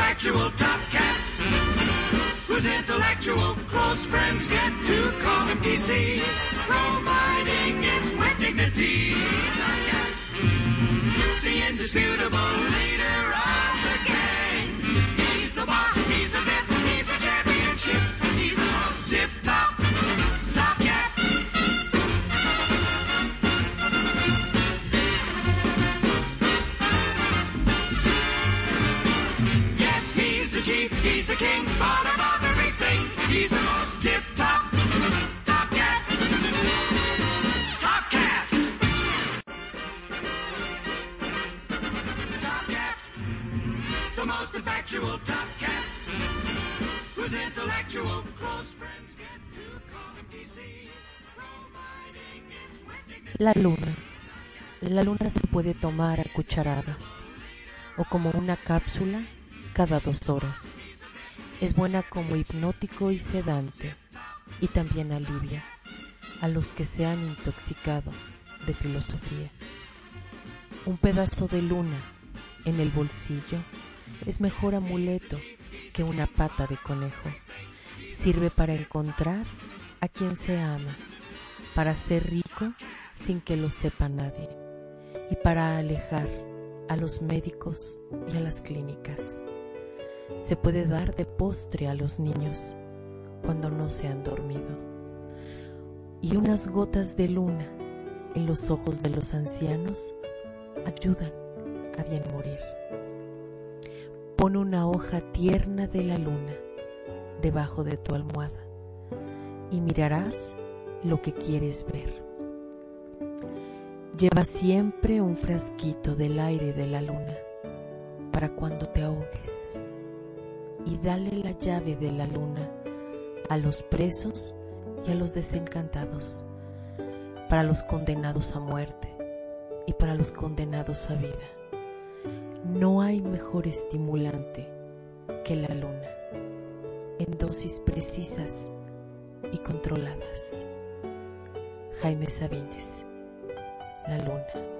factual top cat. Whose intellectual close friends get to call him TC, providing it's with dignity. The indisputable leader of the gang. He's the boss, he's a vet, he's a championship, he's most tip top La luna. La luna se puede tomar a cucharadas o como una cápsula cada dos horas. Es buena como hipnótico y sedante y también alivia a los que se han intoxicado de filosofía. Un pedazo de luna en el bolsillo es mejor amuleto que una pata de conejo. Sirve para encontrar a quien se ama, para ser rico sin que lo sepa nadie y para alejar a los médicos y a las clínicas. Se puede dar de postre a los niños cuando no se han dormido. Y unas gotas de luna en los ojos de los ancianos ayudan a bien morir. Pon una hoja tierna de la luna debajo de tu almohada y mirarás lo que quieres ver. Lleva siempre un frasquito del aire de la luna para cuando te ahogues y dale la llave de la luna a los presos y a los desencantados, para los condenados a muerte y para los condenados a vida. No hay mejor estimulante que la luna, en dosis precisas y controladas. Jaime Sabines, La Luna.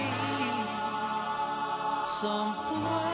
some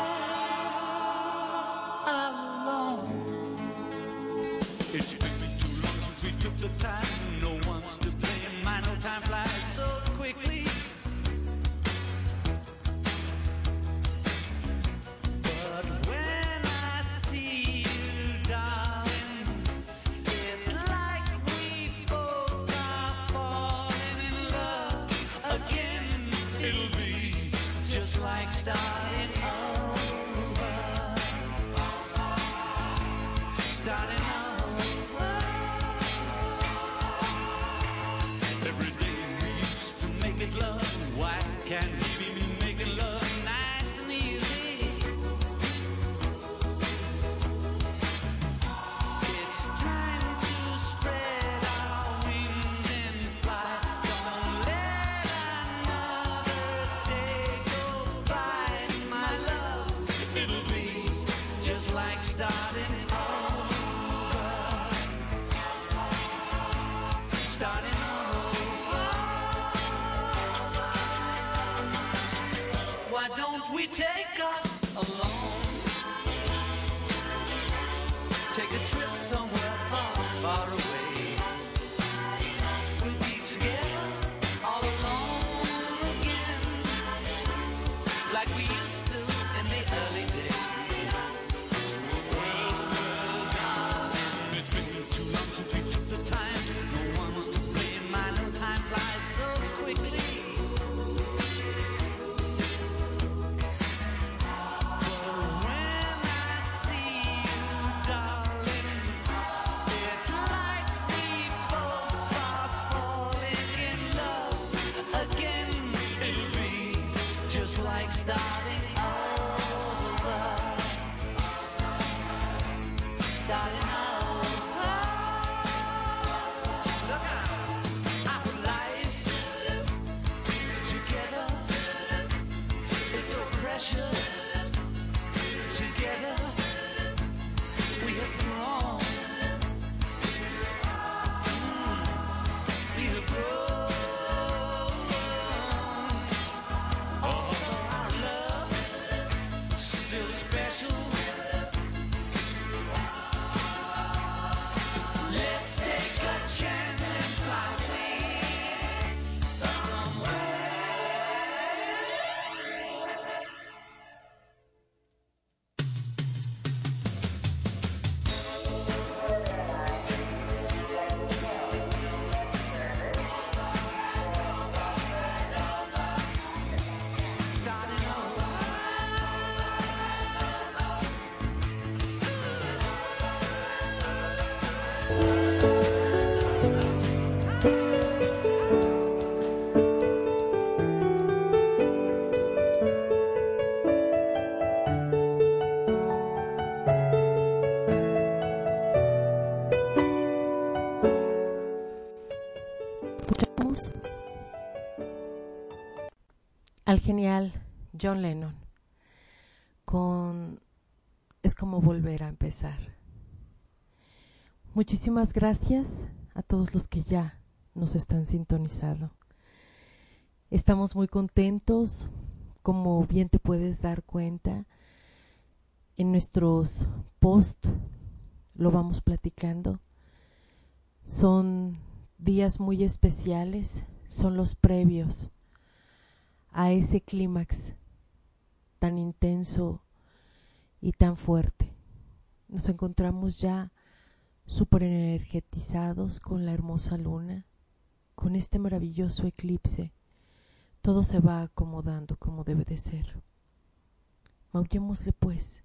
next time. Al genial John Lennon con Es como volver a empezar. Muchísimas gracias a todos los que ya nos están sintonizando. Estamos muy contentos, como bien te puedes dar cuenta, en nuestros posts lo vamos platicando. Son días muy especiales, son los previos a ese clímax tan intenso y tan fuerte. Nos encontramos ya súper energetizados con la hermosa luna, con este maravilloso eclipse. Todo se va acomodando como debe de ser. Maullémosle pues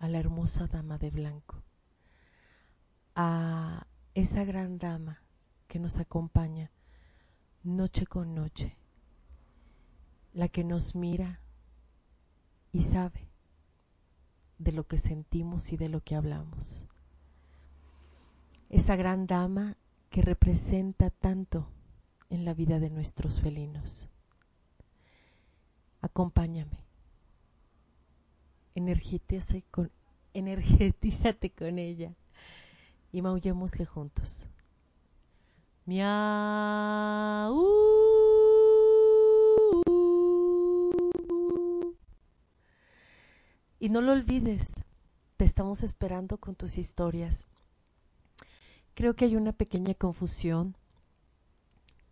a la hermosa dama de blanco, a esa gran dama que nos acompaña noche con noche, la que nos mira y sabe de lo que sentimos y de lo que hablamos. Esa gran dama que representa tanto en la vida de nuestros felinos. Acompáñame. Energetízate con, energetízate con ella y maullémosle juntos. Miau. Y no lo olvides, te estamos esperando con tus historias. Creo que hay una pequeña confusión.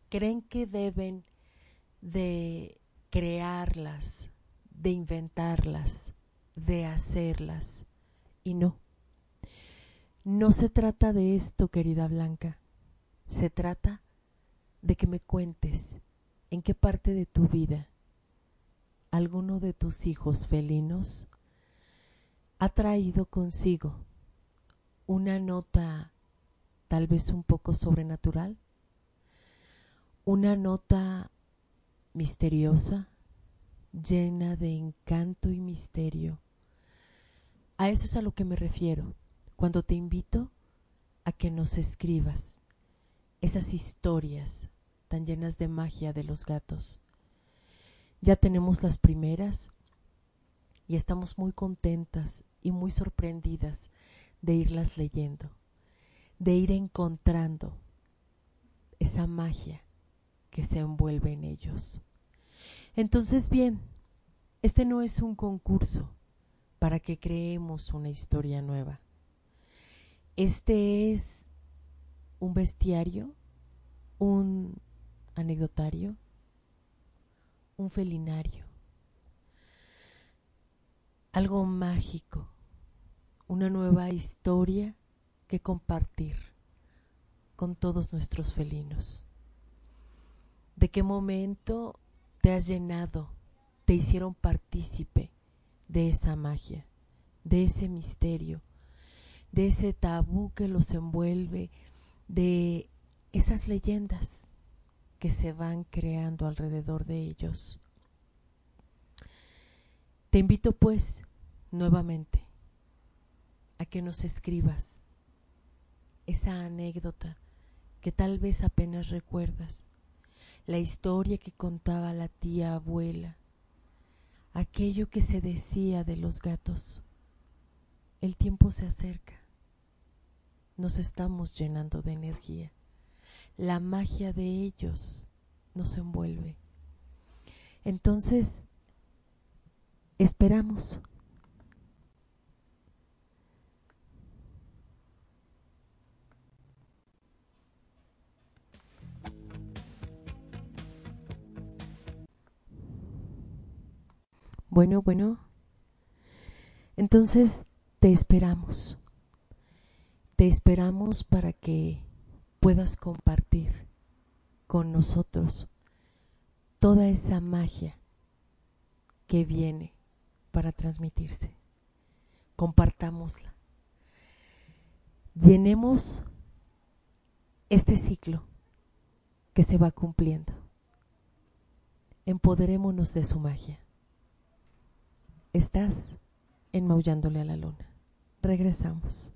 Creen que deben de crearlas, de inventarlas, de hacerlas. Y no. No se trata de esto, querida Blanca. Se trata de que me cuentes en qué parte de tu vida alguno de tus hijos felinos ha traído consigo una nota tal vez un poco sobrenatural, una nota misteriosa, llena de encanto y misterio. A eso es a lo que me refiero cuando te invito a que nos escribas esas historias tan llenas de magia de los gatos. Ya tenemos las primeras y estamos muy contentas y muy sorprendidas de irlas leyendo, de ir encontrando esa magia que se envuelve en ellos. Entonces, bien, este no es un concurso para que creemos una historia nueva. Este es un bestiario, un anecdotario, un felinario, algo mágico, una nueva historia que compartir con todos nuestros felinos. ¿De qué momento te has llenado, te hicieron partícipe de esa magia, de ese misterio, de ese tabú que los envuelve, de esas leyendas que se van creando alrededor de ellos. Te invito pues nuevamente a que nos escribas esa anécdota que tal vez apenas recuerdas, la historia que contaba la tía abuela, aquello que se decía de los gatos. El tiempo se acerca nos estamos llenando de energía. La magia de ellos nos envuelve. Entonces, esperamos. Bueno, bueno. Entonces, te esperamos. Te esperamos para que puedas compartir con nosotros toda esa magia que viene para transmitirse. Compartámosla. Llenemos este ciclo que se va cumpliendo. Empoderémonos de su magia. Estás enmaullándole a la luna. Regresamos.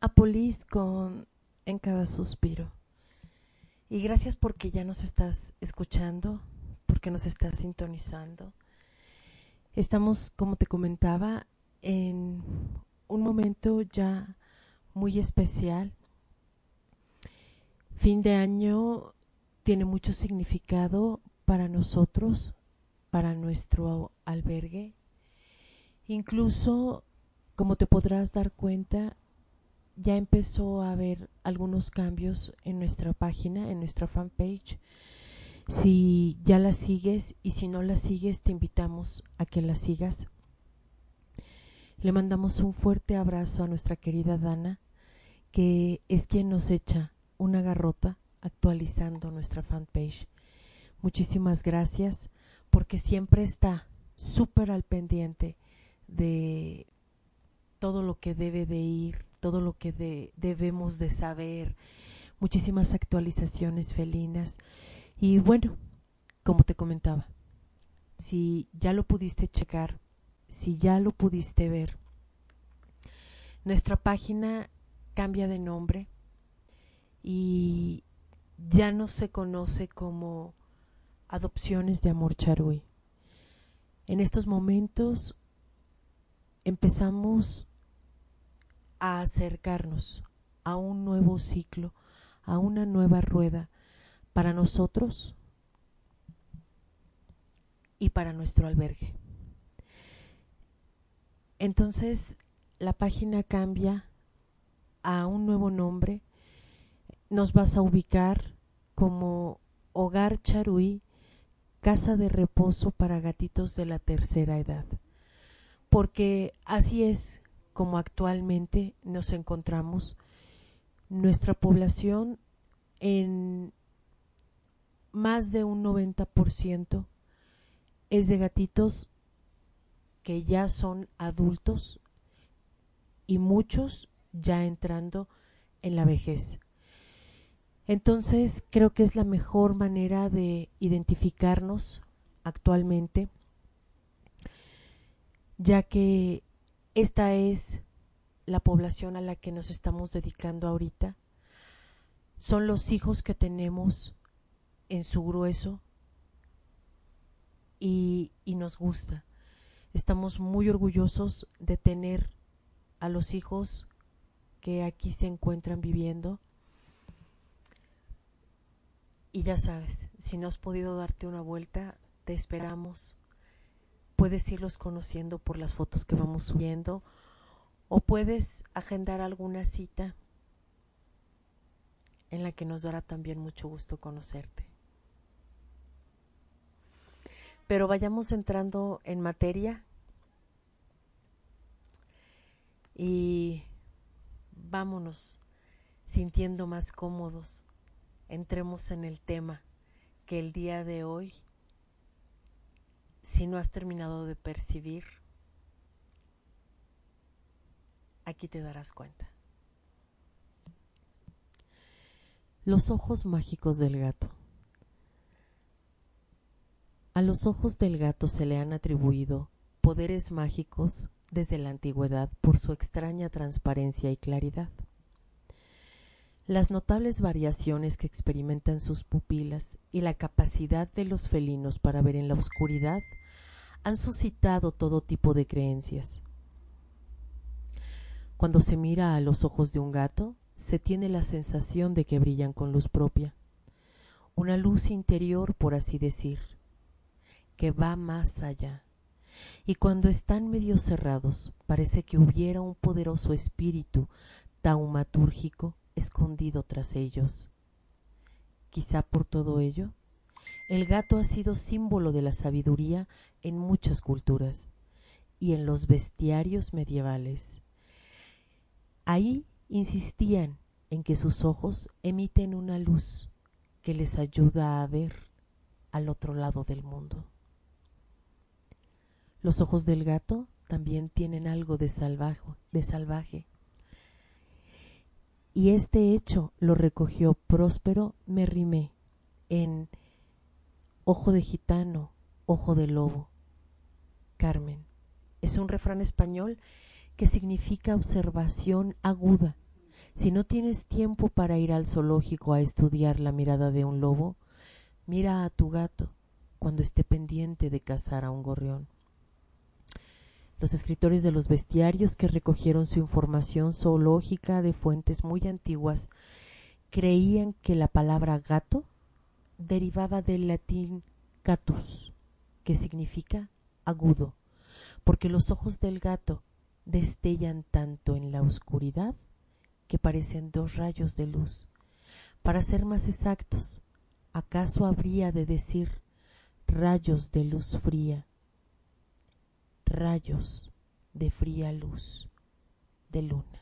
A Polis con En cada suspiro. Y gracias porque ya nos estás escuchando, porque nos estás sintonizando. Estamos, como te comentaba, en un momento ya muy especial. Fin de año tiene mucho significado para nosotros, para nuestro albergue. Incluso, como te podrás dar cuenta, ya empezó a haber algunos cambios en nuestra página, en nuestra fanpage. Si ya la sigues y si no la sigues, te invitamos a que la sigas. Le mandamos un fuerte abrazo a nuestra querida Dana, que es quien nos echa una garrota actualizando nuestra fanpage. Muchísimas gracias porque siempre está súper al pendiente de todo lo que debe de ir, todo lo que de- debemos de saber, muchísimas actualizaciones felinas. Y bueno, como te comentaba, si ya lo pudiste checar, si ya lo pudiste ver, nuestra página cambia de nombre y ya no se conoce como Adopciones de Amor Charui. En estos momentos empezamos a acercarnos a un nuevo ciclo, a una nueva rueda para nosotros y para nuestro albergue. Entonces la página cambia a un nuevo nombre. Nos vas a ubicar como Hogar Charuí, Casa de Reposo para Gatitos de la Tercera Edad. Porque así es como actualmente nos encontramos. Nuestra población en más de un 90% es de gatitos que ya son adultos y muchos ya entrando en la vejez. Entonces creo que es la mejor manera de identificarnos actualmente, ya que esta es la población a la que nos estamos dedicando ahorita. Son los hijos que tenemos en su grueso y, y nos gusta. Estamos muy orgullosos de tener a los hijos que aquí se encuentran viviendo. Y ya sabes, si no has podido darte una vuelta, te esperamos. Puedes irlos conociendo por las fotos que vamos subiendo o puedes agendar alguna cita en la que nos dará también mucho gusto conocerte. Pero vayamos entrando en materia y vámonos sintiendo más cómodos. Entremos en el tema que el día de hoy, si no has terminado de percibir, aquí te darás cuenta. Los ojos mágicos del gato. A los ojos del gato se le han atribuido poderes mágicos desde la antigüedad por su extraña transparencia y claridad. Las notables variaciones que experimentan sus pupilas y la capacidad de los felinos para ver en la oscuridad han suscitado todo tipo de creencias. Cuando se mira a los ojos de un gato, se tiene la sensación de que brillan con luz propia, una luz interior, por así decir, que va más allá. Y cuando están medio cerrados, parece que hubiera un poderoso espíritu taumatúrgico escondido tras ellos. Quizá por todo ello, el gato ha sido símbolo de la sabiduría en muchas culturas y en los bestiarios medievales. Ahí insistían en que sus ojos emiten una luz que les ayuda a ver al otro lado del mundo. Los ojos del gato también tienen algo de salvaje, de salvaje. Y este hecho lo recogió Próspero Merrimé en Ojo de gitano, ojo de lobo. Carmen. Es un refrán español que significa observación aguda. Si no tienes tiempo para ir al zoológico a estudiar la mirada de un lobo, mira a tu gato cuando esté pendiente de cazar a un gorrión. Los escritores de los bestiarios que recogieron su información zoológica de fuentes muy antiguas creían que la palabra gato derivaba del latín catus, que significa agudo, porque los ojos del gato destellan tanto en la oscuridad que parecen dos rayos de luz. Para ser más exactos, ¿acaso habría de decir rayos de luz fría, rayos de fría luz de luna?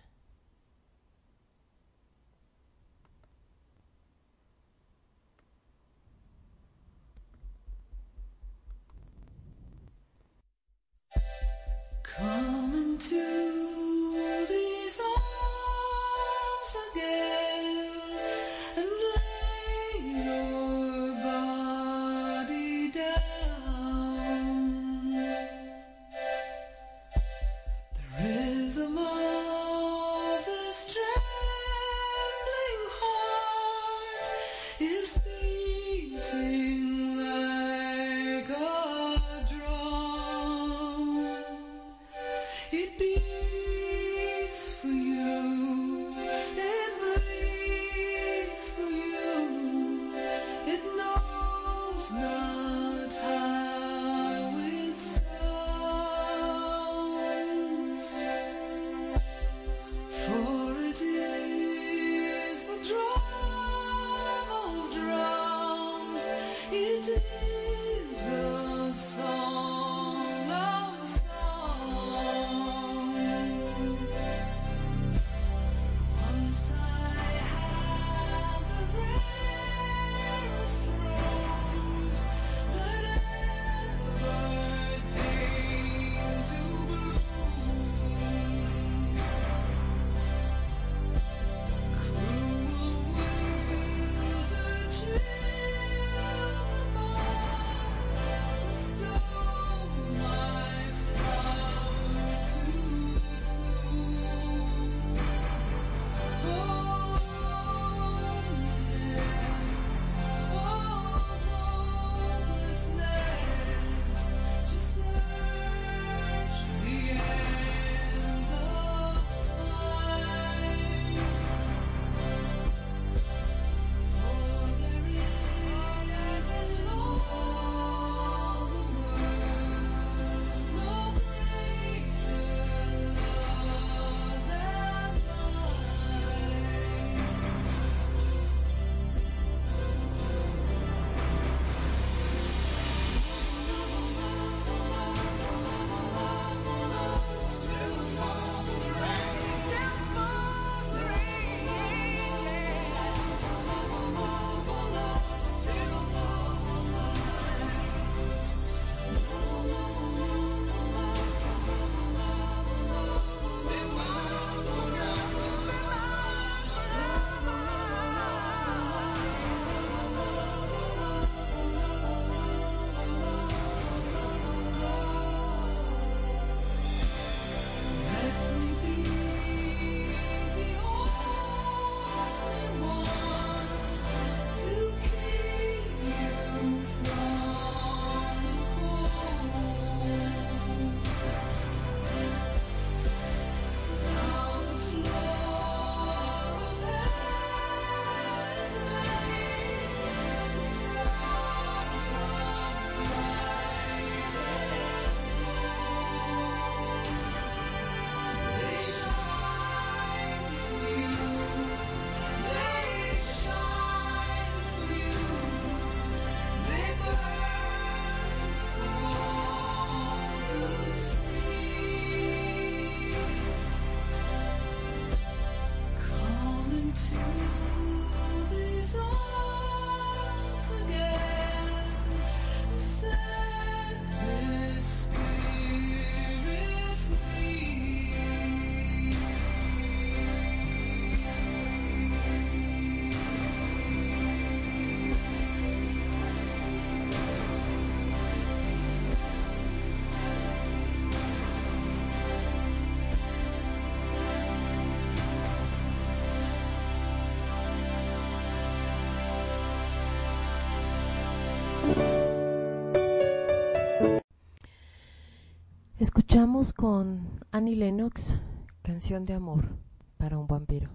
Escuchamos con Annie Lennox Canción de amor para un vampiro.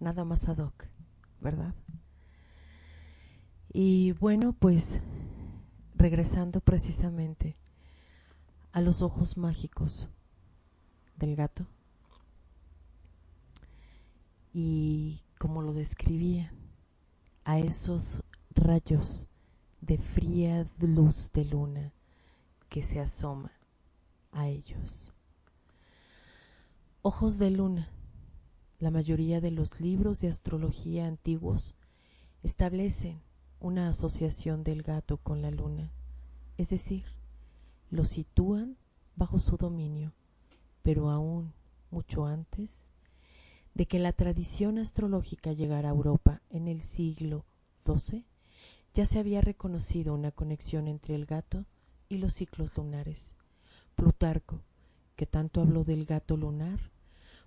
Nada más ad hoc, ¿verdad? Y bueno, pues regresando precisamente a los ojos mágicos del gato y como lo describía, a esos rayos de fría luz de luna que se asoma a ellos. Ojos de luna. La mayoría de los libros de astrología antiguos establecen una asociación del gato con la luna, es decir, lo sitúan bajo su dominio, pero aún mucho antes de que la tradición astrológica llegara a Europa en el siglo XII, ya se había reconocido una conexión entre el gato y los ciclos lunares. Plutarco, que tanto habló del gato lunar,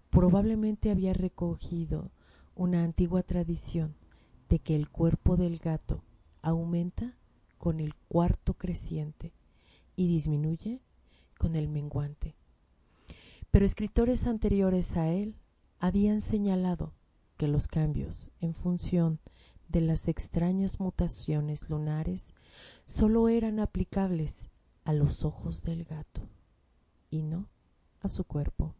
probablemente había recogido una antigua tradición de que el cuerpo del gato aumenta con el cuarto creciente y disminuye con el menguante. Pero escritores anteriores a él habían señalado que los cambios en función de las extrañas mutaciones lunares sólo eran aplicables a los ojos del gato y no a su cuerpo.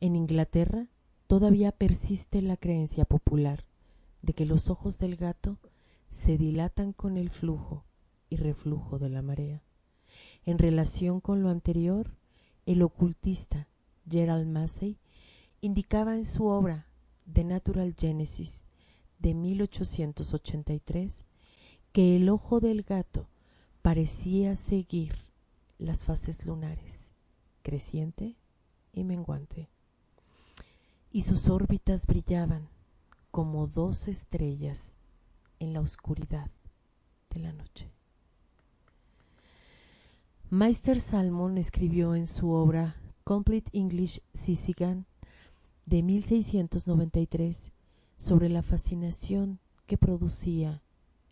En Inglaterra todavía persiste la creencia popular de que los ojos del gato se dilatan con el flujo y reflujo de la marea. En relación con lo anterior, el ocultista Gerald Massey indicaba en su obra The Natural Genesis de 1883 que el ojo del gato parecía seguir las fases lunares, creciente y menguante, y sus órbitas brillaban como dos estrellas en la oscuridad de la noche. Meister Salmon escribió en su obra Complete English Sisigan de 1693 sobre la fascinación que producía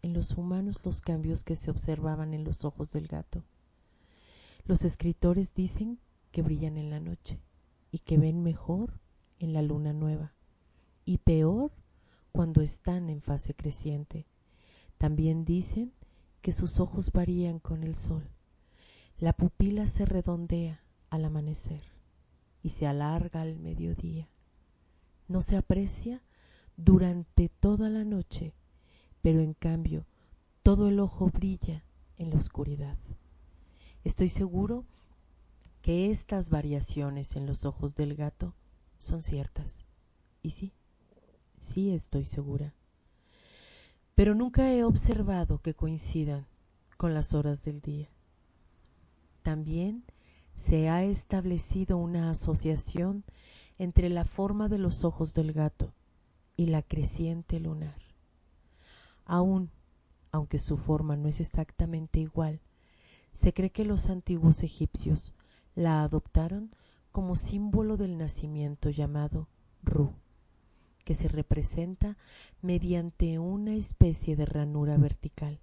en los humanos los cambios que se observaban en los ojos del gato. Los escritores dicen que brillan en la noche y que ven mejor en la luna nueva y peor cuando están en fase creciente. También dicen que sus ojos varían con el sol. La pupila se redondea al amanecer y se alarga al mediodía. No se aprecia durante toda la noche, pero en cambio todo el ojo brilla en la oscuridad. Estoy seguro que estas variaciones en los ojos del gato son ciertas. Y sí, sí estoy segura. Pero nunca he observado que coincidan con las horas del día. También se ha establecido una asociación entre la forma de los ojos del gato y la creciente lunar. Aún, aunque su forma no es exactamente igual, se cree que los antiguos egipcios la adoptaron como símbolo del nacimiento llamado Ru, que se representa mediante una especie de ranura vertical.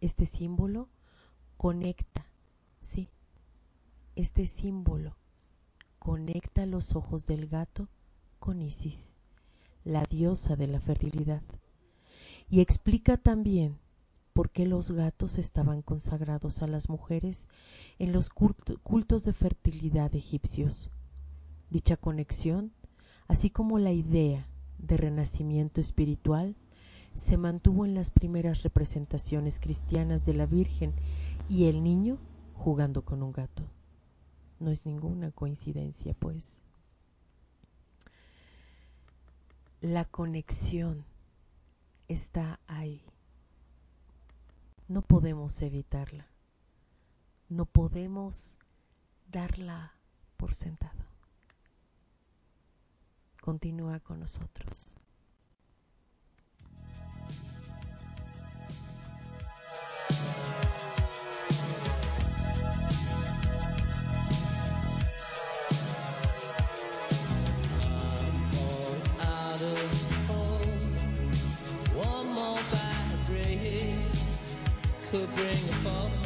Este símbolo conecta, sí, este símbolo conecta los ojos del gato con Isis, la diosa de la fertilidad, y explica también por qué los gatos estaban consagrados a las mujeres en los cultos de fertilidad egipcios. Dicha conexión, así como la idea de renacimiento espiritual, se mantuvo en las primeras representaciones cristianas de la Virgen y el niño jugando con un gato. No es ninguna coincidencia, pues. La conexión está ahí no podemos evitarla, no podemos darla por sentado. Continúa con nosotros. Could bring a fall.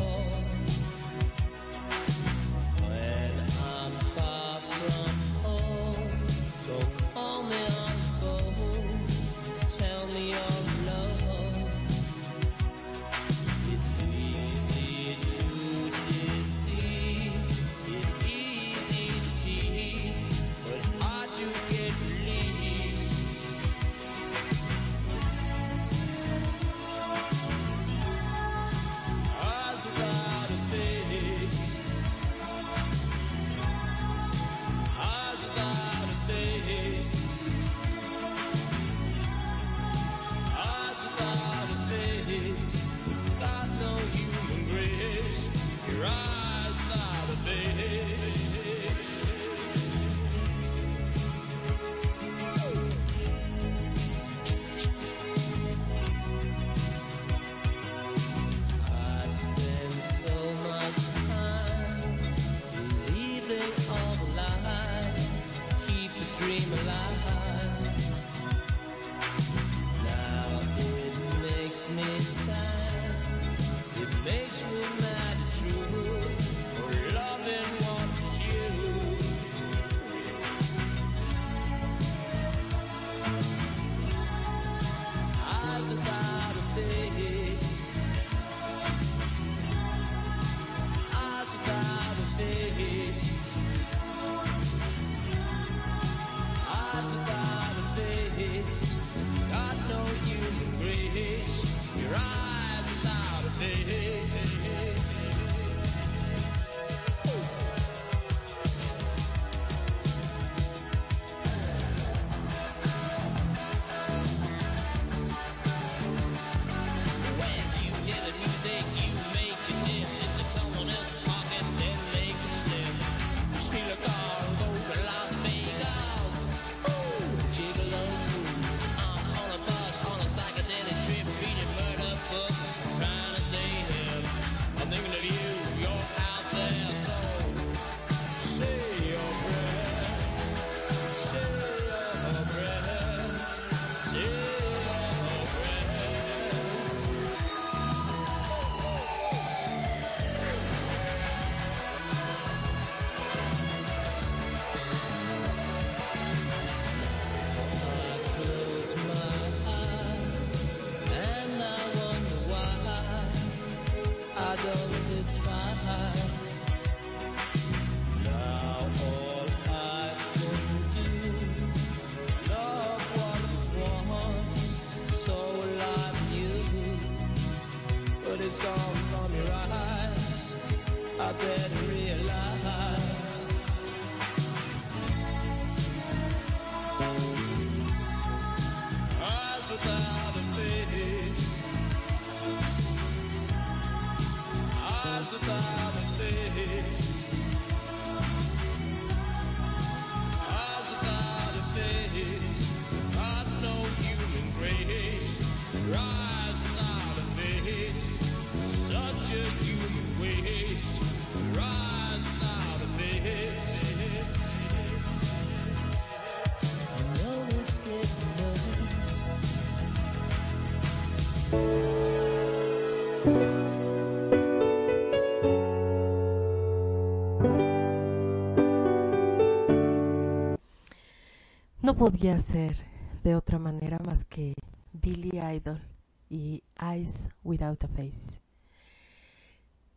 Podía ser de otra manera más que Billy Idol y Eyes Without a Face.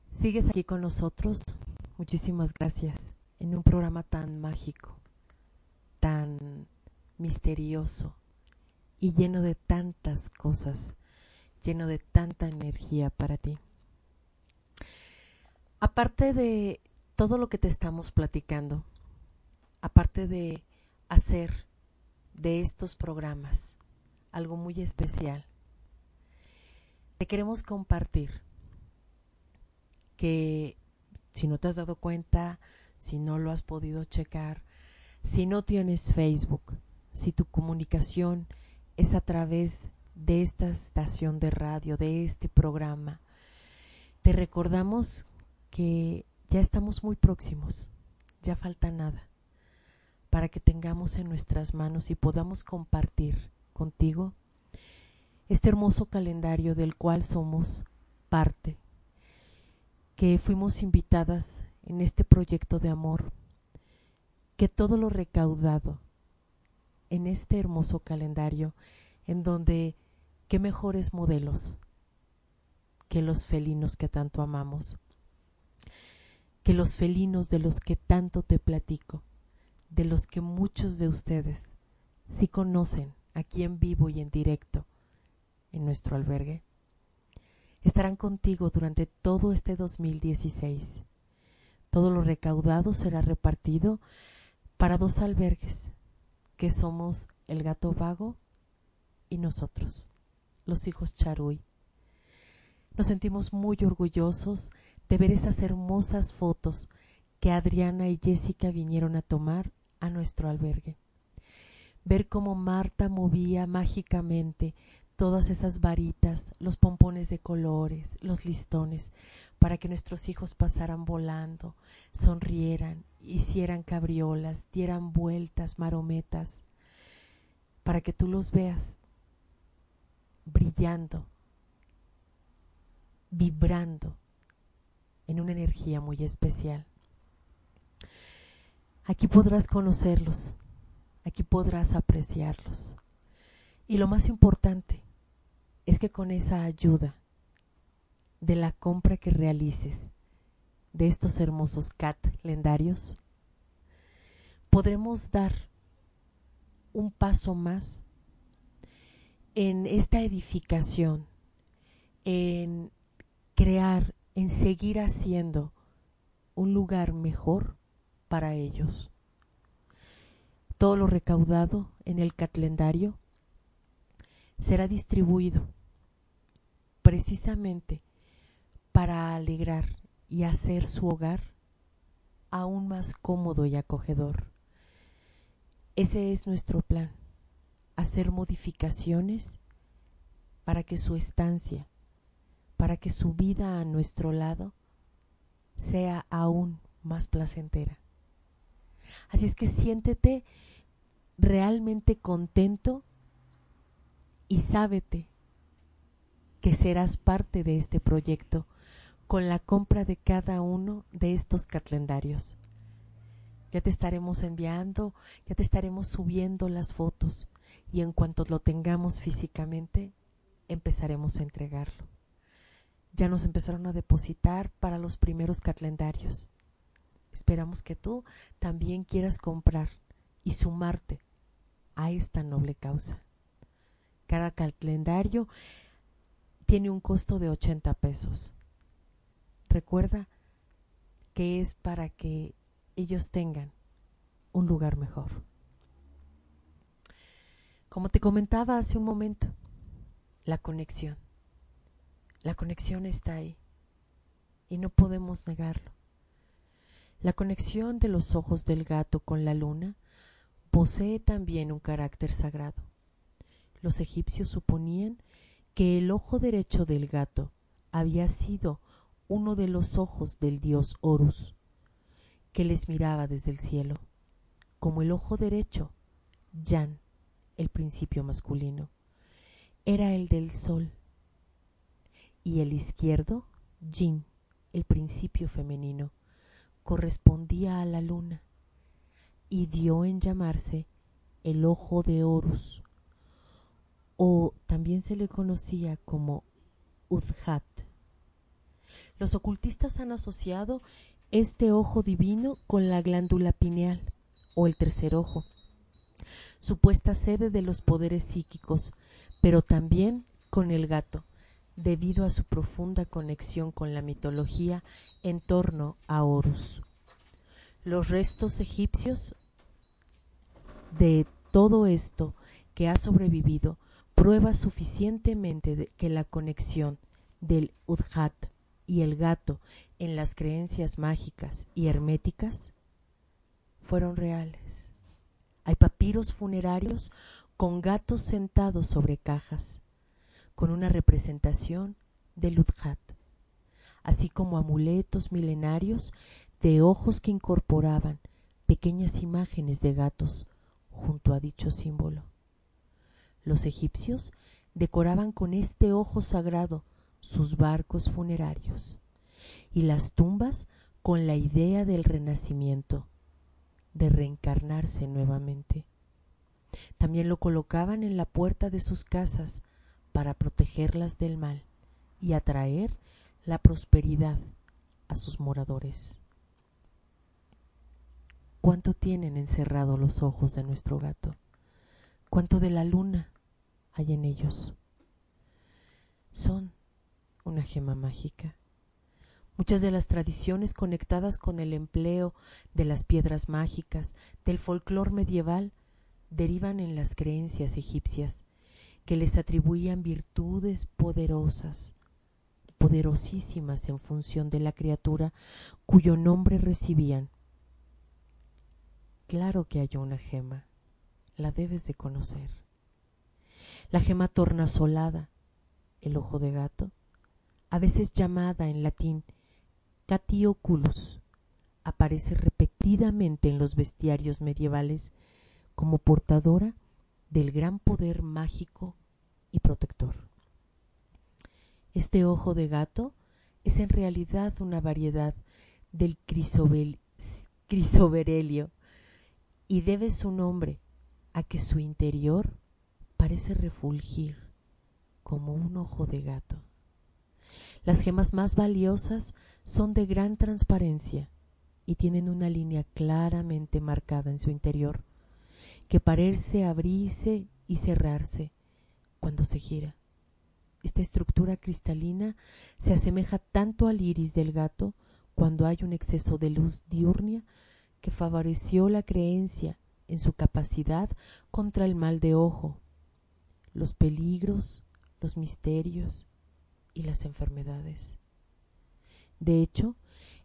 Sigues aquí con nosotros. Muchísimas gracias. En un programa tan mágico, tan misterioso y lleno de tantas cosas, lleno de tanta energía para ti. Aparte de todo lo que te estamos platicando, aparte de hacer de estos programas algo muy especial. Te queremos compartir que si no te has dado cuenta, si no lo has podido checar, si no tienes Facebook, si tu comunicación es a través de esta estación de radio, de este programa, te recordamos que ya estamos muy próximos, ya falta nada para que tengamos en nuestras manos y podamos compartir contigo este hermoso calendario del cual somos parte, que fuimos invitadas en este proyecto de amor, que todo lo recaudado en este hermoso calendario, en donde qué mejores modelos que los felinos que tanto amamos, que los felinos de los que tanto te platico, de los que muchos de ustedes sí conocen aquí en vivo y en directo en nuestro albergue, estarán contigo durante todo este 2016. Todo lo recaudado será repartido para dos albergues, que somos el gato vago y nosotros, los hijos Charuy. Nos sentimos muy orgullosos de ver esas hermosas fotos que Adriana y Jessica vinieron a tomar a nuestro albergue. Ver cómo Marta movía mágicamente todas esas varitas, los pompones de colores, los listones, para que nuestros hijos pasaran volando, sonrieran, hicieran cabriolas, dieran vueltas, marometas, para que tú los veas brillando, vibrando en una energía muy especial. Aquí podrás conocerlos, aquí podrás apreciarlos. Y lo más importante es que con esa ayuda de la compra que realices de estos hermosos calendarios, podremos dar un paso más en esta edificación, en crear, en seguir haciendo un lugar mejor para ellos. Todo lo recaudado en el calendario será distribuido precisamente para alegrar y hacer su hogar aún más cómodo y acogedor. Ese es nuestro plan, hacer modificaciones para que su estancia, para que su vida a nuestro lado sea aún más placentera. Así es que siéntete realmente contento y sábete que serás parte de este proyecto con la compra de cada uno de estos calendarios. Ya te estaremos enviando, ya te estaremos subiendo las fotos y en cuanto lo tengamos físicamente, empezaremos a entregarlo. Ya nos empezaron a depositar para los primeros calendarios. Esperamos que tú también quieras comprar y sumarte a esta noble causa. Cada calendario tiene un costo de 80 pesos. Recuerda que es para que ellos tengan un lugar mejor. Como te comentaba hace un momento, La conexión. La conexión está ahí y no podemos negarlo. La conexión de los ojos del gato con la luna posee también un carácter sagrado. Los egipcios suponían que el ojo derecho del gato había sido uno de los ojos del dios Horus, que les miraba desde el cielo, como el ojo derecho, Yan, el principio masculino, era el del sol, y el izquierdo, Jin, el principio femenino, correspondía a la luna, y dio en llamarse el ojo de Horus, o también se le conocía como Udhat. Los ocultistas han asociado este ojo divino con la glándula pineal, o el tercer ojo, supuesta sede de los poderes psíquicos, pero también con el gato, debido a su profunda conexión con la mitología en torno a Horus. Los restos egipcios de todo esto que ha sobrevivido prueba suficientemente que la conexión del Udhat y el gato en las creencias mágicas y herméticas fueron reales. Hay papiros funerarios con gatos sentados sobre cajas, con una representación del Udhat, así como amuletos milenarios de ojos que incorporaban pequeñas imágenes de gatos junto a dicho símbolo. Los egipcios decoraban con este ojo sagrado sus barcos funerarios y las tumbas con la idea del renacimiento, de reencarnarse nuevamente. También lo colocaban en la puerta de sus casas para protegerlas del mal y atraer la prosperidad a sus moradores. ¿Cuánto tienen encerrado los ojos de nuestro gato? ¿Cuánto de la luna hay en ellos? Son una gema mágica. Muchas de las tradiciones conectadas con el empleo de las piedras mágicas del folclore medieval derivan en las creencias egipcias, que les atribuían virtudes poderosas, poderosísimas en función de la criatura cuyo nombre recibían. Claro que hay una gema, la debes de conocer. La gema tornasolada, el ojo de gato, a veces llamada en latín catioculus, aparece repetidamente en los bestiarios medievales como portadora del gran poder mágico y protector. Este ojo de gato es en realidad una variedad del crisoberelio y debe su nombre a que su interior parece refulgir como un ojo de gato. Las gemas más valiosas son de gran transparencia y tienen una línea claramente marcada en su interior, que parece abrirse y cerrarse cuando se gira. Esta estructura cristalina se asemeja tanto al iris del gato cuando hay un exceso de luz diurnia que favoreció la creencia en su capacidad contra el mal de ojo, los peligros, los misterios y las enfermedades. De hecho,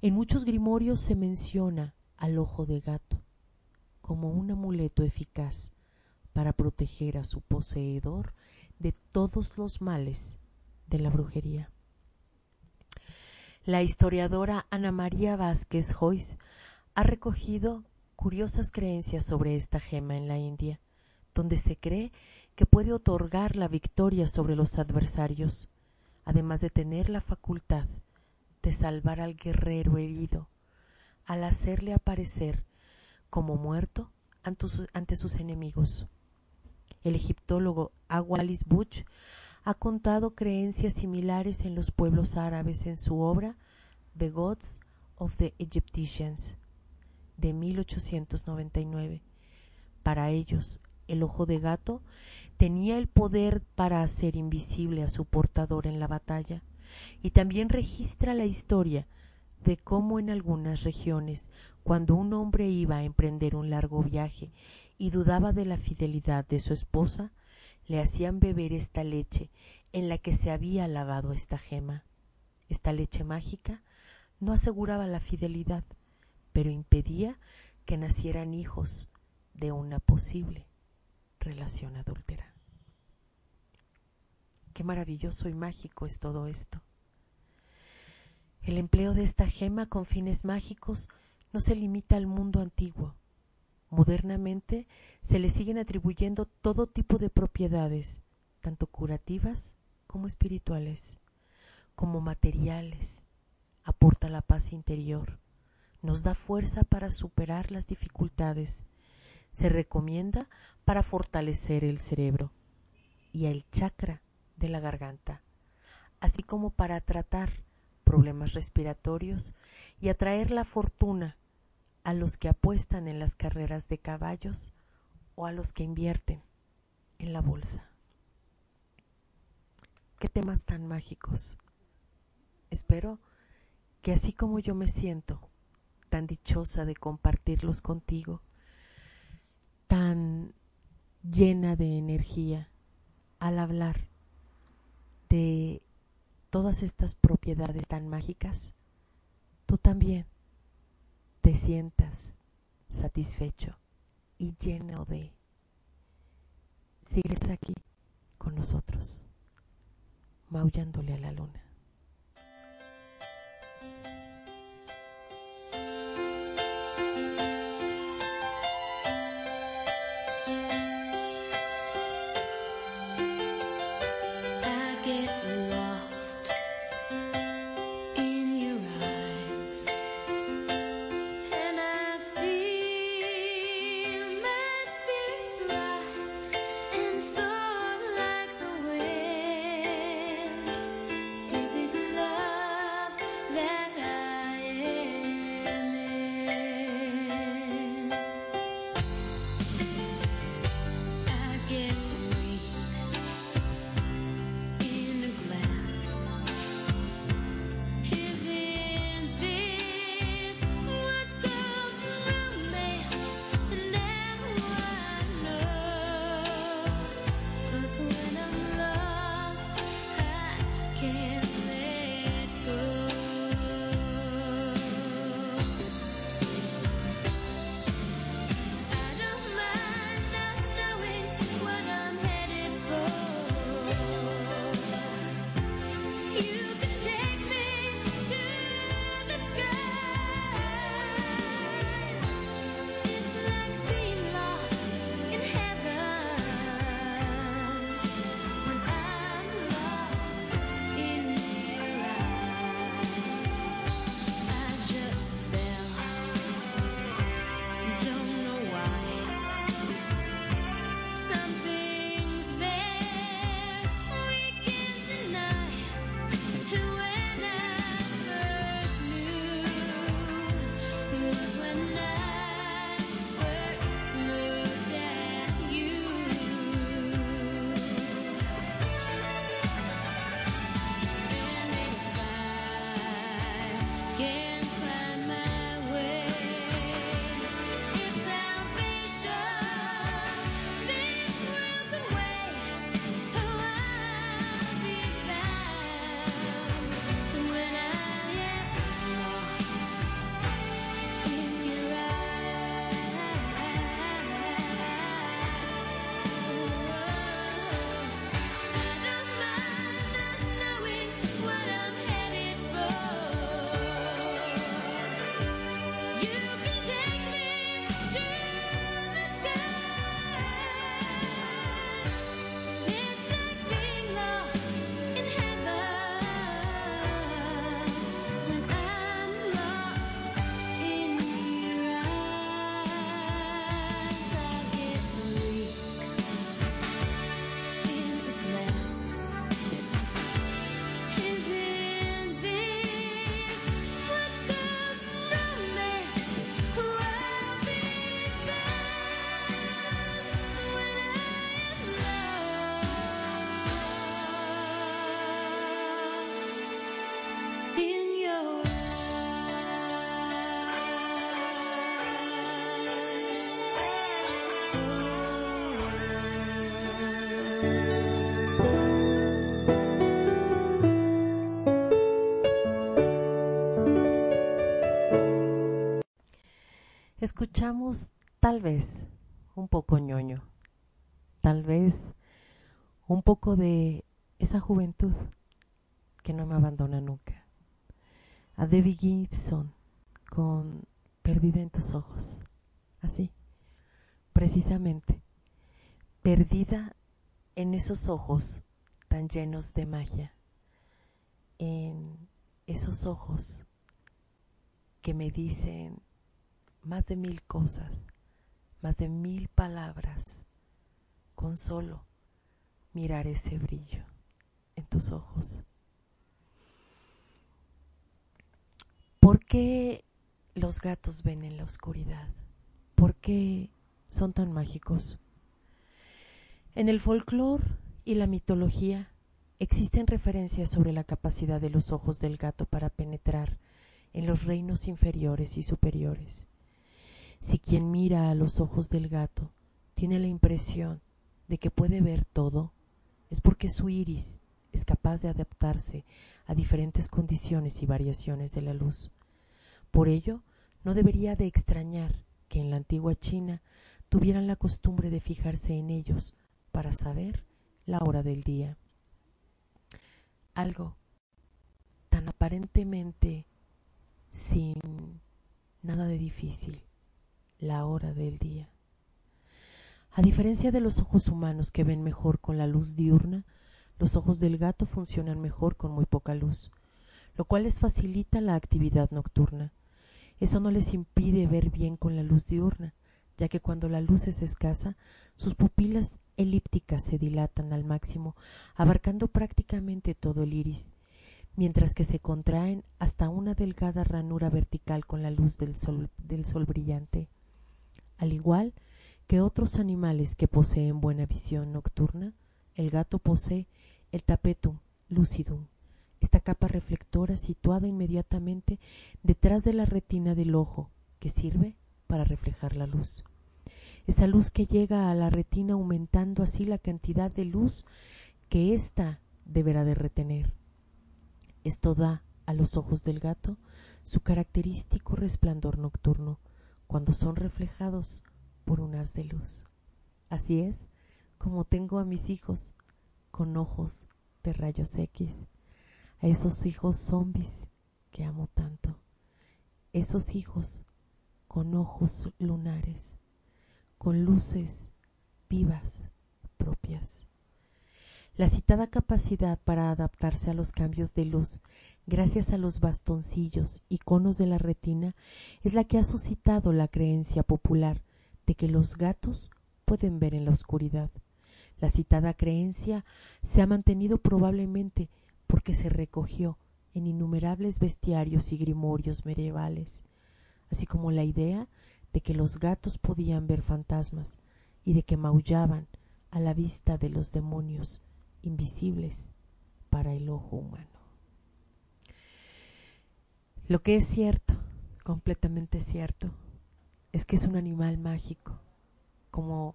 en muchos grimorios se menciona al ojo de gato como un amuleto eficaz para proteger a su poseedor de todos los males de la brujería. La historiadora Ana María Vázquez Joyce ha recogido curiosas creencias sobre esta gema en la India, donde se cree que puede otorgar la victoria sobre los adversarios, además de tener la facultad de salvar al guerrero herido al hacerle aparecer como muerto ante sus, enemigos. El egiptólogo Awalis Butch ha contado creencias similares en los pueblos árabes en su obra The Gods of the Egyptians de 1899. Para ellos, el ojo de gato tenía el poder para hacer invisible a su portador en la batalla y también registra la historia de cómo en algunas regiones, cuando un hombre iba a emprender un largo viaje y dudaba de la fidelidad de su esposa, le hacían beber esta leche en la que se había lavado esta gema. Esta leche mágica no aseguraba la fidelidad, pero impedía que nacieran hijos de una posible relación adúltera. Qué maravilloso y mágico es todo esto. El empleo de esta gema con fines mágicos no se limita al mundo antiguo. Modernamente se le siguen atribuyendo todo tipo de propiedades, tanto curativas como espirituales, como materiales. Aporta la paz interior, nos da fuerza para superar las dificultades. Se recomienda para fortalecer el cerebro y el chakra de la garganta, así como para tratar problemas respiratorios y atraer la fortuna a los que apuestan en las carreras de caballos o a los que invierten en la bolsa. Qué temas tan mágicos. Espero que así como yo me siento tan dichosa de compartirlos contigo, tan llena de energía al hablar de todas estas propiedades tan mágicas, tú también te sientas satisfecho y lleno de sigues aquí con nosotros, maullándole a la luna. Tal vez un poco ñoño, tal vez un poco de esa juventud que no me abandona nunca. A Debbie Gibson con Perdida en tus ojos. Así, precisamente, perdida en esos ojos tan llenos de magia, en esos ojos que me dicen más de mil cosas, más de mil palabras, con solo mirar ese brillo en tus ojos. ¿Por qué los gatos ven en la oscuridad? ¿Por qué son tan mágicos? En el folclore y la mitología existen referencias sobre la capacidad de los ojos del gato para penetrar en los reinos inferiores y superiores. Si quien mira a los ojos del gato tiene la impresión de que puede ver todo, es porque su iris es capaz de adaptarse a diferentes condiciones y variaciones de la luz. Por ello, no debería de extrañar que en la antigua China tuvieran la costumbre de fijarse en ellos para saber la hora del día. Algo tan aparentemente sin nada de difícil, la hora del día. A diferencia de los ojos humanos que ven mejor con la luz diurna, los ojos del gato funcionan mejor con muy poca luz, lo cual les facilita la actividad nocturna. Eso no les impide ver bien con la luz diurna, ya que cuando la luz es escasa, sus pupilas elípticas se dilatan al máximo, abarcando prácticamente todo el iris, mientras que se contraen hasta una delgada ranura vertical con la luz del sol, del sol brillante. Al igual que otros animales que poseen buena visión nocturna, el gato posee el tapetum lucidum, esta capa reflectora situada inmediatamente detrás de la retina del ojo, que sirve para reflejar la luz. Esa luz que llega a la retina aumentando así la cantidad de luz que ésta deberá de retener. Esto da a los ojos del gato su característico resplandor nocturno cuando son reflejados por un haz de luz. Así es como tengo a mis hijos con ojos de rayos X, a esos hijos zombies que amo tanto, esos hijos con ojos lunares, con luces vivas propias. La citada capacidad para adaptarse a los cambios de luz gracias a los bastoncillos y conos de la retina es la que ha suscitado la creencia popular de que los gatos pueden ver en la oscuridad. La citada creencia se ha mantenido probablemente porque se recogió en innumerables bestiarios y grimorios medievales, así como la idea de que los gatos podían ver fantasmas y de que maullaban a la vista de los demonios invisibles para el ojo humano. Lo que es cierto, completamente cierto, es que es un animal mágico, como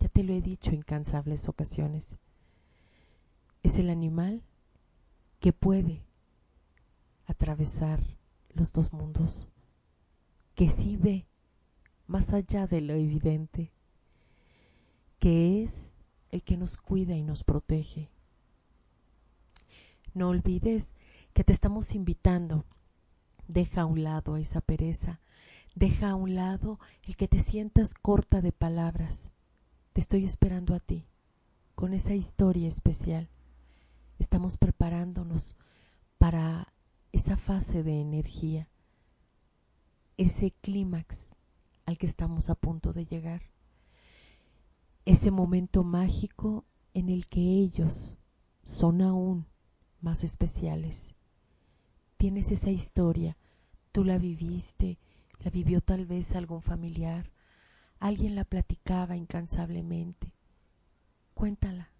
ya te lo he dicho en incansables ocasiones. Es el animal que puede atravesar los dos mundos, que sí ve más allá de lo evidente, que es el que nos cuida y nos protege. No olvides que te estamos invitando. Deja a un lado esa pereza, deja a un lado el que te sientas corta de palabras. Te estoy esperando a ti, con esa historia especial. Estamos preparándonos para esa fase de energía, ese clímax al que estamos a punto de llegar, ese momento mágico en el que ellos son aún más especiales. Tienes esa historia, tú la viviste, la vivió tal vez algún familiar, alguien la platicaba incansablemente. Cuéntala,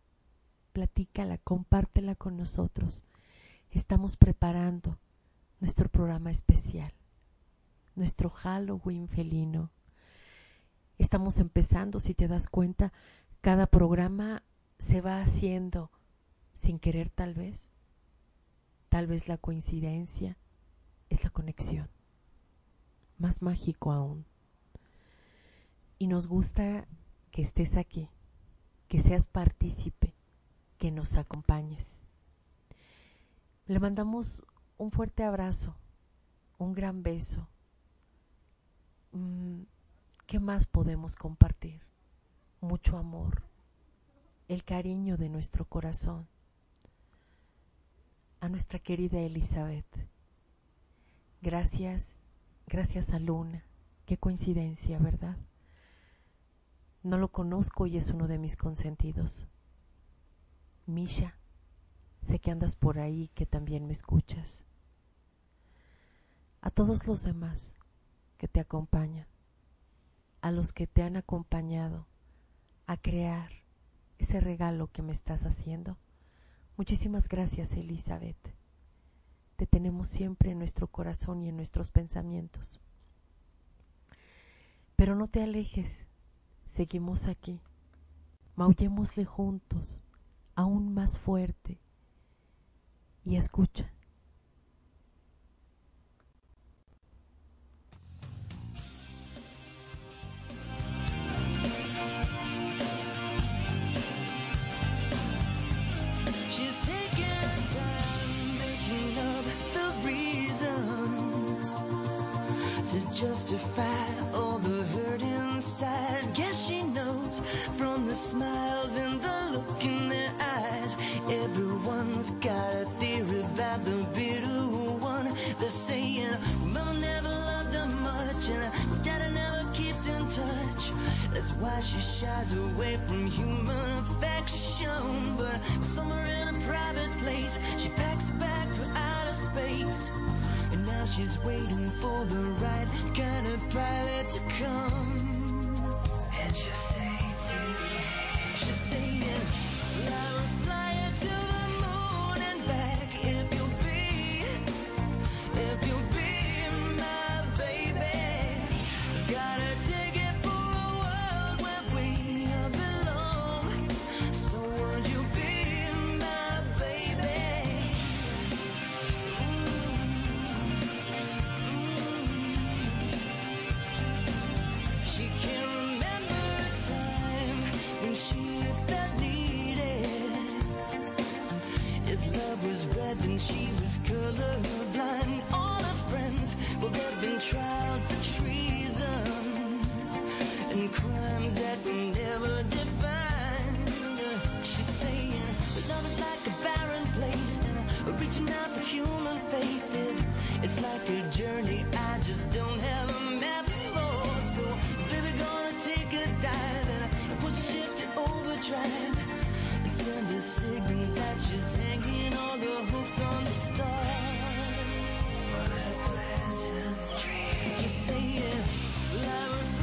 platícala, compártela con nosotros. Estamos preparando nuestro programa especial, nuestro Halloween felino. Estamos empezando, si te das cuenta, cada programa se va haciendo sin querer tal vez. Tal vez la coincidencia es la conexión. Más mágico aún. Y nos gusta que estés aquí, que seas partícipe, que nos acompañes. Le mandamos un fuerte abrazo, un gran beso. Mm, ¿Qué más podemos compartir? Mucho amor, el cariño de nuestro corazón. A nuestra querida Elizabeth. Gracias, gracias a Luna. Qué coincidencia, ¿verdad? No lo conozco y es uno de mis consentidos. Misha, sé que andas por ahí, que también me escuchas. A todos los demás que te acompañan, a los que te han acompañado a crear ese regalo que me estás haciendo. Muchísimas gracias, Elizabeth. Te tenemos siempre en nuestro corazón y en nuestros pensamientos. Pero no te alejes, seguimos aquí. Maullémosle juntos, aún más fuerte. Y escucha. Justify all the hurt inside. Guess she knows from the smiles and the look in their eyes. Everyone's got a theory about the bitter one. They're saying, Mama never loved her much, and Daddy never keeps in touch. That's why she shies away from human affection. She's waiting for the right kind of pilot to come. Colorblind. All her friends, well, they've been tried for treason and crimes that were never defined. She's saying, love is like a barren place, reaching out for human faith is it's like a journey I just don't have a map for. So, baby, gonna take a dive and to overdrive and signal that she's hanging all the hopes on the stars. A pleasant dream. Just saying, I will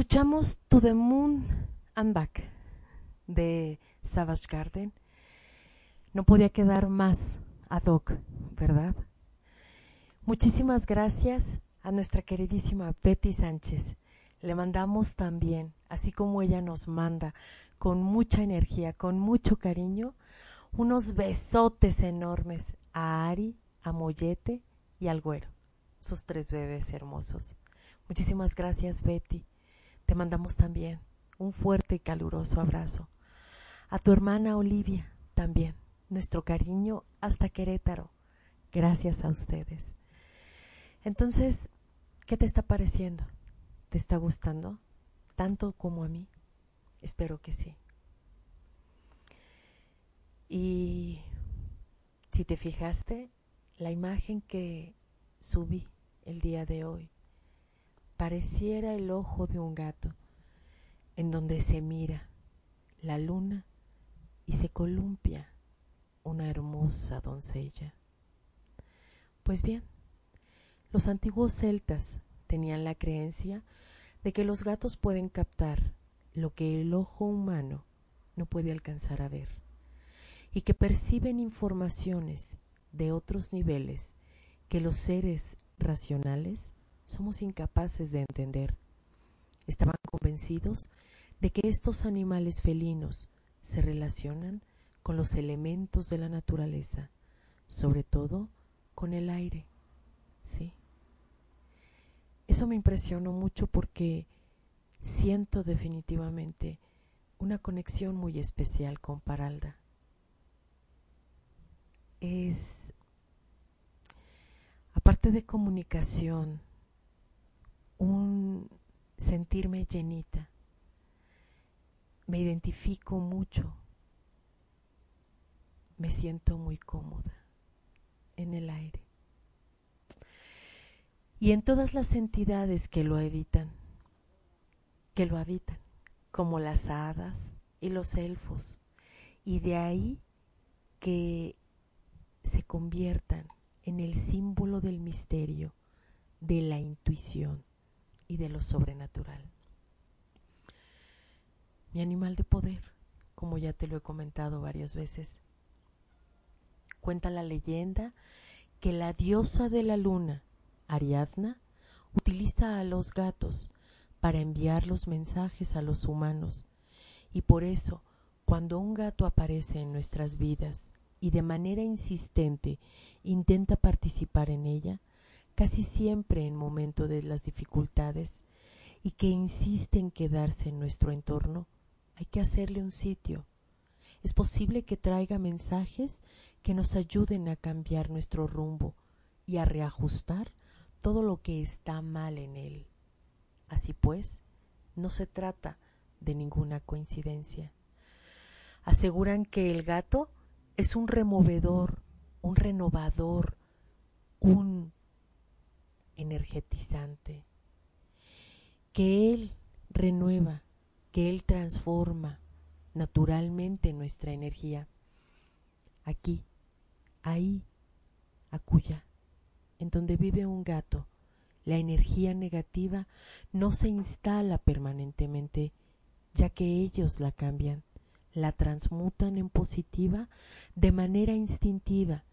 Escuchamos To the Moon and Back de Savage Garden. No podía quedar más ad hoc, ¿verdad? Muchísimas gracias a nuestra queridísima Betty Sánchez. Le mandamos también, así como ella nos manda, con mucha energía, con mucho cariño, unos besotes enormes a Ari, a Mollete y al Güero, sus tres bebés hermosos. Muchísimas gracias, Betty. Te mandamos también un fuerte y caluroso abrazo. A tu hermana Olivia también, nuestro cariño hasta Querétaro. Gracias a ustedes. Entonces, ¿qué te está pareciendo? ¿Te está gustando? ¿Tanto como a mí? Espero que sí. Y si te fijaste, la imagen que subí el día de hoy pareciera el ojo de un gato en donde se mira la luna y se columpia una hermosa doncella. Pues bien, los antiguos celtas tenían la creencia de que los gatos pueden captar lo que el ojo humano no puede alcanzar a ver y que perciben informaciones de otros niveles que los seres racionales somos incapaces de entender. Estaban convencidos de que estos animales felinos se relacionan con los elementos de la naturaleza, sobre todo con el aire. Sí. Eso me impresionó mucho porque siento definitivamente una conexión muy especial con Paralda. Es, aparte de comunicación, un sentirme llenita. Me identifico mucho. Me siento muy cómoda en el aire. Y en todas las entidades que lo habitan, que lo habitan, como las hadas y los elfos, y de ahí que se conviertan en el símbolo del misterio, de la intuición y de lo sobrenatural. Mi animal de poder, como ya te lo he comentado varias veces, cuenta la leyenda que la diosa de la luna, Ariadna, utiliza a los gatos para enviar los mensajes a los humanos y por eso cuando un gato aparece en nuestras vidas y de manera insistente intenta participar en ella, casi siempre en momento de las dificultades, y que insiste en quedarse en nuestro entorno, hay que hacerle un sitio. Es posible que traiga mensajes que nos ayuden a cambiar nuestro rumbo y a reajustar todo lo que está mal en él. Así pues, no se trata de ninguna coincidencia. Aseguran que el gato es un removedor, un renovador, un energetizante, que Él renueva, que Él transforma naturalmente nuestra energía. Aquí, ahí, acuya, en donde vive un gato, la energía negativa no se instala permanentemente, ya que ellos la cambian, la transmutan en positiva de manera instintiva,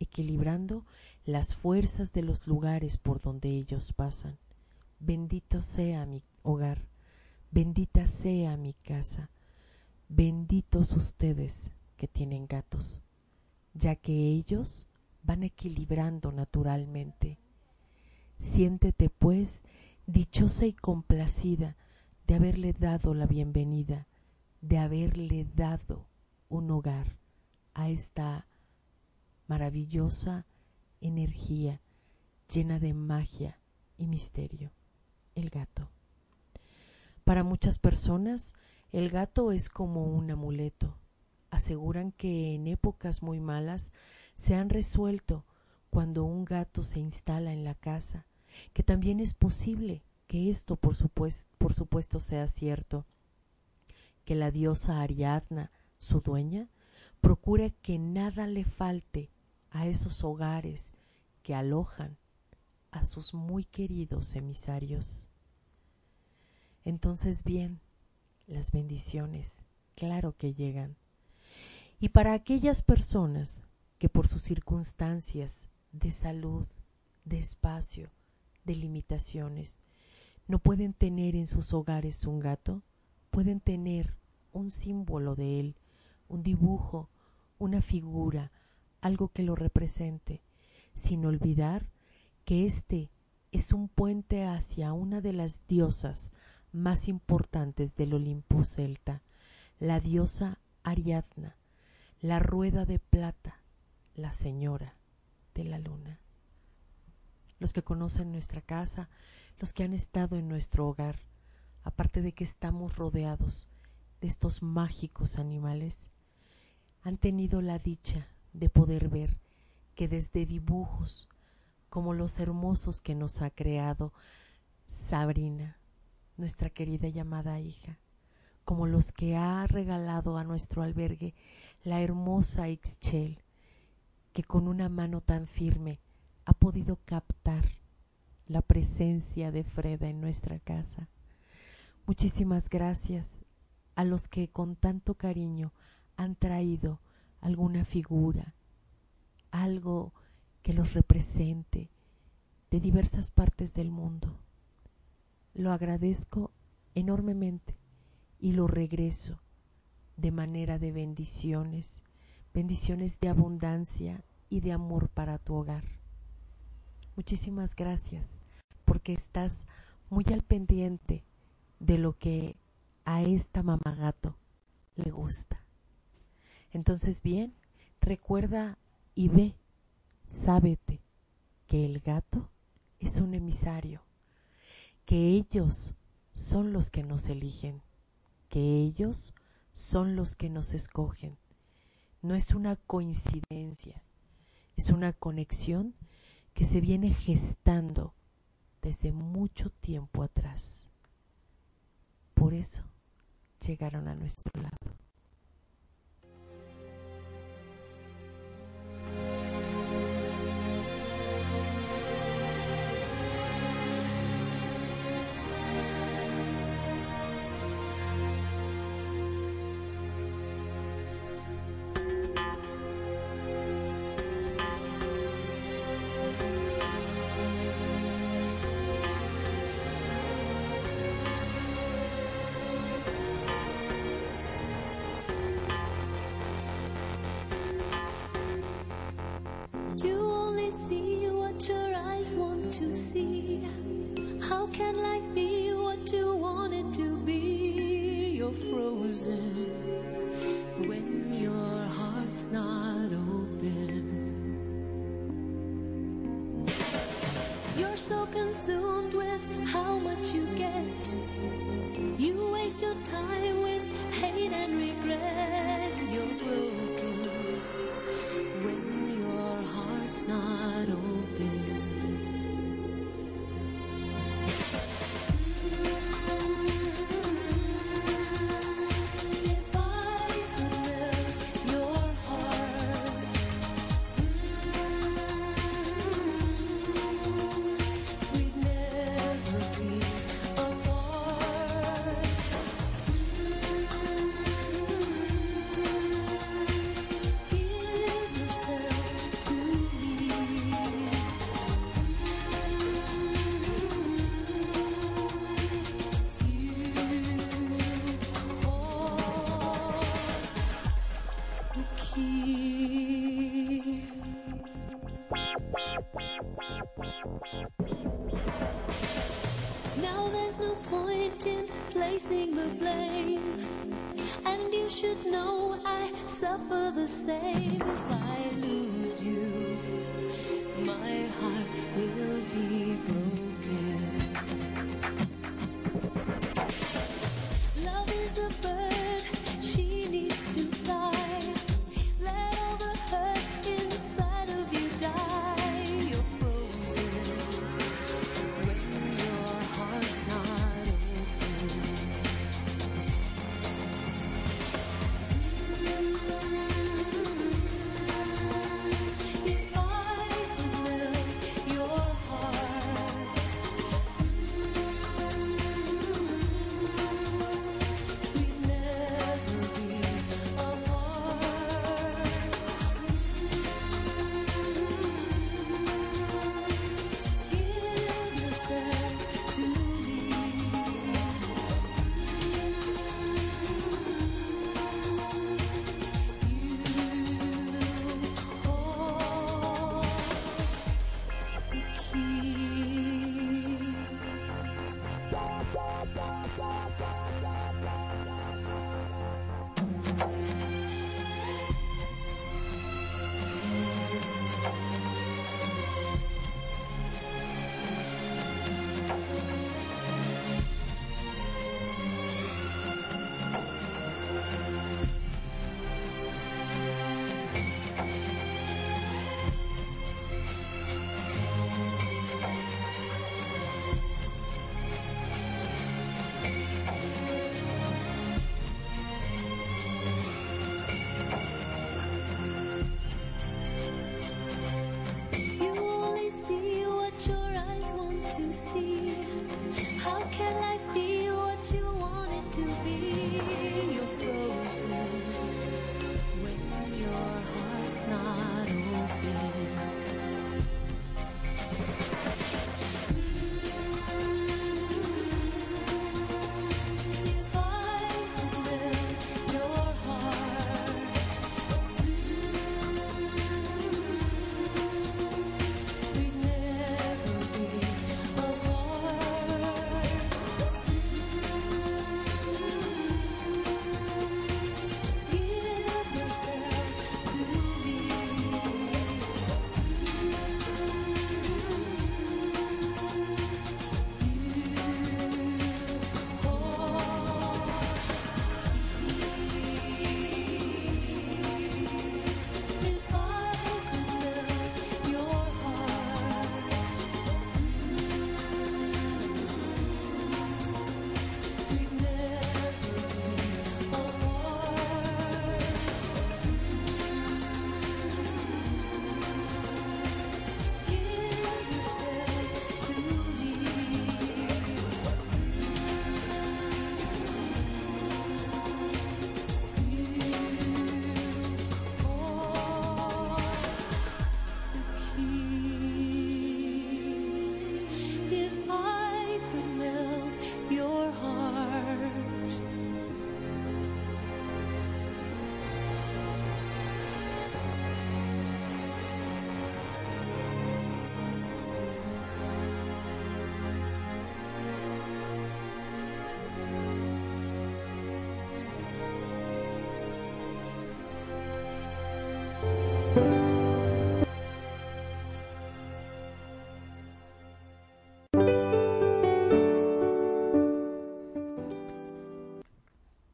equilibrando las fuerzas de los lugares por donde ellos pasan. Bendito sea mi hogar, bendita sea mi casa, benditos ustedes que tienen gatos, ya que ellos van equilibrando naturalmente. Siéntete, pues, dichosa y complacida de haberle dado la bienvenida, de haberle dado un hogar a esta maravillosa energía llena de magia y misterio, el gato. Para muchas personas, el gato es como un amuleto. Aseguran que en épocas muy malas se han resuelto cuando un gato se instala en la casa, que también es posible que esto por supuesto, por supuesto sea cierto, que la diosa Ariadna, su dueña, procure que nada le falte a esos hogares que alojan a sus muy queridos emisarios. entonces bien, las bendiciones, claro que llegan. Y para aquellas personas que por sus circunstancias de salud, de espacio, de limitaciones, no pueden tener en sus hogares un gato, pueden tener un símbolo de él, un dibujo, una figura, algo que lo represente, sin olvidar que este es un puente hacia una de las diosas más importantes del Olimpo celta, la diosa Ariadna, la rueda de plata, la señora de la luna. Los que conocen nuestra casa, los que han estado en nuestro hogar, aparte de que estamos rodeados de estos mágicos animales, han tenido la dicha de poder ver que desde dibujos como los hermosos que nos ha creado Sabrina, nuestra querida llamada hija, como los que ha regalado a nuestro albergue la hermosa Ixchel, que con una mano tan firme ha podido captar la presencia de Freda en nuestra casa. Muchísimas gracias a los que con tanto cariño han traído alguna figura, algo que los represente de diversas partes del mundo. Lo agradezco enormemente y lo regreso de manera de bendiciones, bendiciones de abundancia y de amor para tu hogar. Muchísimas gracias porque estás muy al pendiente de lo que a esta mamá gato le gusta. Entonces bien, recuerda y ve, sábete que el gato es un emisario, que ellos son los que nos eligen, que ellos son los que nos escogen. No es una coincidencia, es una conexión que se viene gestando desde mucho tiempo atrás. Por eso llegaron a nuestro lado.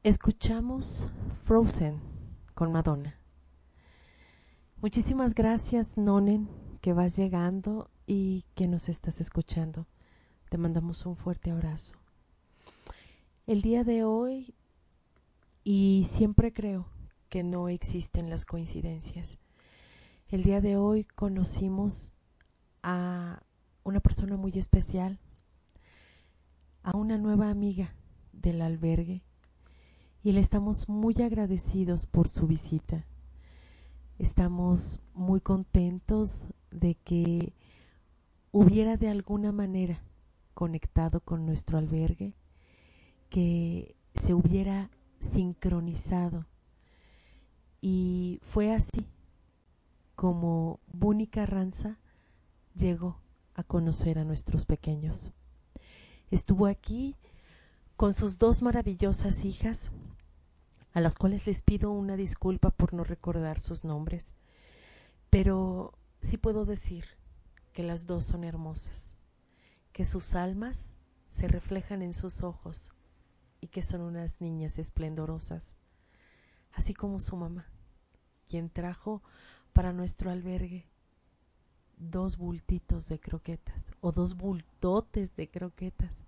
Escuchamos Frozen con Madonna. Muchísimas gracias, Nonen, que vas llegando y que nos estás escuchando. Te mandamos un fuerte abrazo. El día de hoy, y siempre creo que no existen las coincidencias, el día de hoy conocimos a una persona muy especial, a una nueva amiga del albergue y le estamos muy agradecidos por su visita. Estamos muy contentos de que hubiera de alguna manera conectado con nuestro albergue, que se hubiera sincronizado. Y fue así como Bunny Carranza llegó a conocer a nuestros pequeños. Estuvo aquí con sus dos maravillosas hijas, a las cuales les pido una disculpa por no recordar sus nombres, pero sí puedo decir que las dos son hermosas, que sus almas se reflejan en sus ojos y que son unas niñas esplendorosas, así como su mamá, quien trajo para nuestro albergue dos bultitos de croquetas o dos bultotes de croquetas.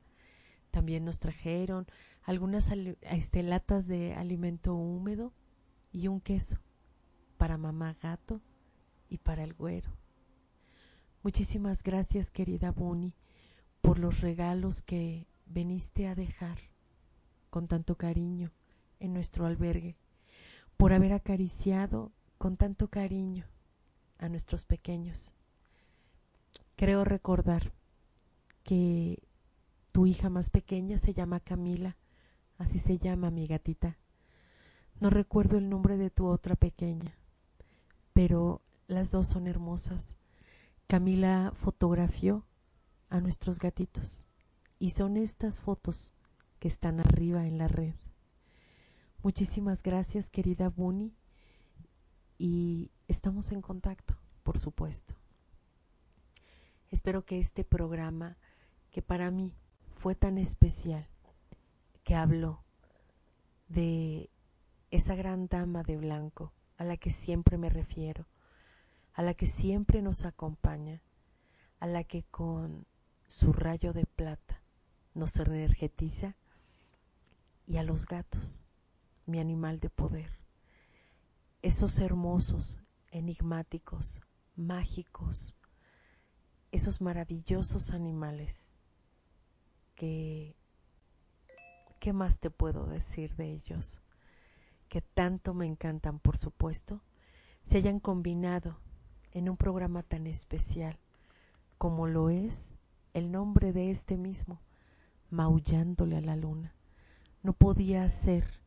También nos trajeron algunas este, latas de alimento húmedo y un queso para mamá gato y para el güero. Muchísimas gracias, querida Bunny, por los regalos que veniste a dejar con tanto cariño en nuestro albergue, por haber acariciado con tanto cariño a nuestros pequeños. Creo recordar que tu hija más pequeña se llama Camila, así se llama mi gatita. No recuerdo el nombre de tu otra pequeña, pero las dos son hermosas. Camila fotografió a nuestros gatitos y son estas fotos que están arriba en la red. Muchísimas gracias, querida Bunny, y estamos en contacto, por supuesto. Espero que este programa, que para mí fue tan especial, que habló de esa gran dama de blanco a la que siempre me refiero, a la que siempre nos acompaña, a la que con su rayo de plata nos energetiza, y a los gatos, mi animal de poder. Esos hermosos, enigmáticos, mágicos, esos maravillosos animales que ¿qué más te puedo decir de ellos? Que tanto me encantan, por supuesto, se hayan combinado en un programa tan especial como lo es el nombre de este mismo, maullándole a la luna. No podía ser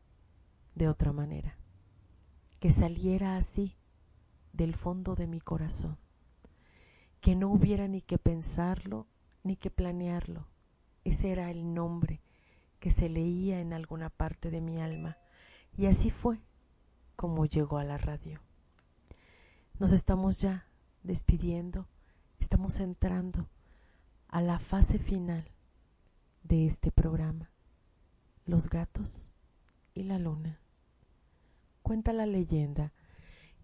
de otra manera, que saliera así del fondo de mi corazón, que no hubiera ni que pensarlo ni que planearlo. Ese era el nombre que se leía en alguna parte de mi alma y así fue como llegó a la radio. Nos estamos ya despidiendo, estamos entrando a la fase final de este programa, Los gatos y la luna. Cuenta la leyenda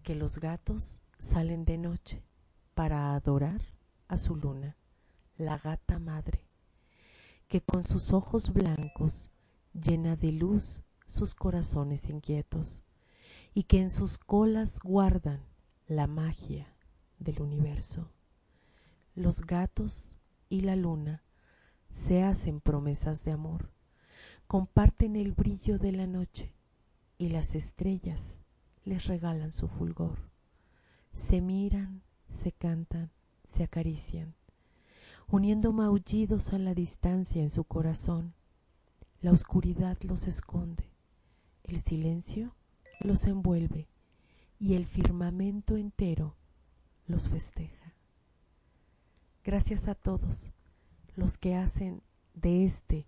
que los gatos salen de noche para adorar a su luna, la gata madre, que con sus ojos blancos llena de luz sus corazones inquietos y que en sus colas guardan la magia del universo. Los gatos y la luna se hacen promesas de amor, comparten el brillo de la noche y las estrellas les regalan su fulgor. Se miran, se cantan, se acarician, uniendo maullidos a la distancia en su corazón. La oscuridad los esconde, el silencio los envuelve y el firmamento entero los festeja. Gracias a todos los que hacen de este